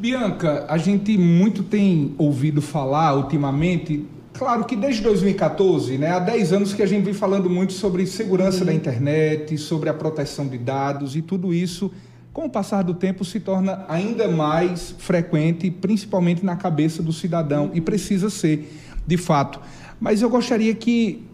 Bianca, a gente muito tem ouvido falar ultimamente, claro que desde 2014, né, há 10 anos que a gente vem falando muito sobre segurança uhum. da internet, sobre a proteção de dados e tudo isso, com o passar do tempo, se torna ainda mais frequente, principalmente na cabeça do cidadão, uhum. e precisa ser, de fato. Mas eu gostaria que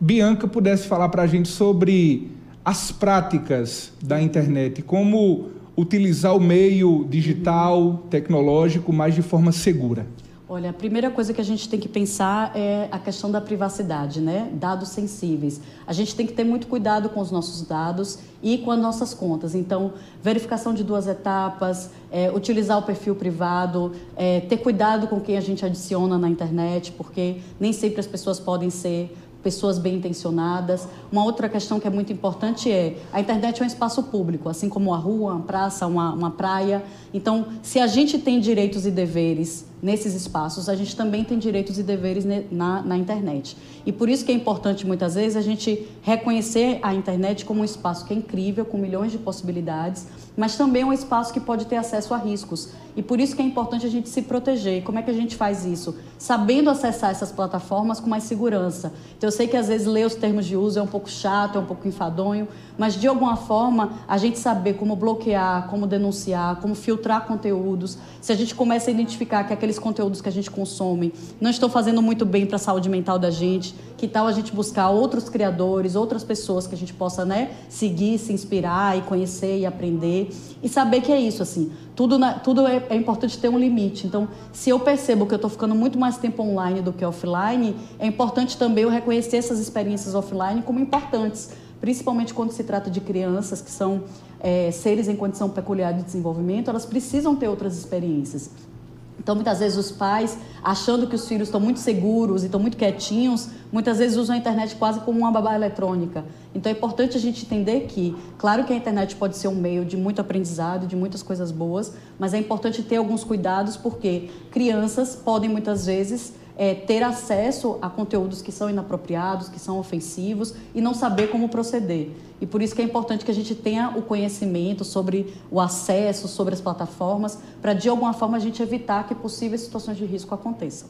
Bianca pudesse falar para a gente sobre as práticas da internet, como utilizar o meio digital, tecnológico, mas de forma segura? Olha, a primeira coisa que a gente tem que pensar é a questão da privacidade, né? Dados sensíveis. A gente tem que ter muito cuidado com os nossos dados e com as nossas contas. Então, verificação de duas etapas, é, utilizar o perfil privado, é, ter cuidado com quem a gente adiciona na internet, porque nem sempre as pessoas podem ser pessoas bem intencionadas. Uma outra questão que é muito importante é a internet é um espaço público, assim como a rua, uma praça, uma, uma praia. Então, se a gente tem direitos e deveres nesses espaços, a gente também tem direitos e deveres na, na internet. E por isso que é importante, muitas vezes, a gente reconhecer a internet como um espaço que é incrível, com milhões de possibilidades, mas também um espaço que pode ter acesso a riscos. E por isso que é importante a gente se proteger. Como é que a gente faz isso? Sabendo acessar essas plataformas com mais segurança. Então, eu sei que às vezes ler os termos de uso é um pouco chato, é um pouco enfadonho, mas de alguma forma a gente saber como bloquear, como denunciar, como filtrar conteúdos, se a gente começa a identificar que aqueles conteúdos que a gente consome não estão fazendo muito bem para a saúde mental da gente, que tal a gente buscar outros criadores, outras pessoas que a gente possa né, seguir, se inspirar e conhecer e aprender e saber que é isso assim. Tudo, na, tudo é, é importante ter um limite. Então, se eu percebo que eu estou ficando muito mais tempo online do que offline, é importante também eu reconhecer essas experiências offline como importantes principalmente quando se trata de crianças que são é, seres em condição peculiar de desenvolvimento, elas precisam ter outras experiências. Então, muitas vezes, os pais, achando que os filhos estão muito seguros e estão muito quietinhos, muitas vezes usam a internet quase como uma babá eletrônica. Então, é importante a gente entender que, claro que a internet pode ser um meio de muito aprendizado, de muitas coisas boas, mas é importante ter alguns cuidados, porque crianças podem, muitas vezes, é, ter acesso a conteúdos que são inapropriados, que são ofensivos e não saber como proceder. E por isso que é importante que a gente tenha o conhecimento sobre o acesso, sobre as plataformas, para de alguma forma a gente evitar que possíveis situações de risco aconteçam.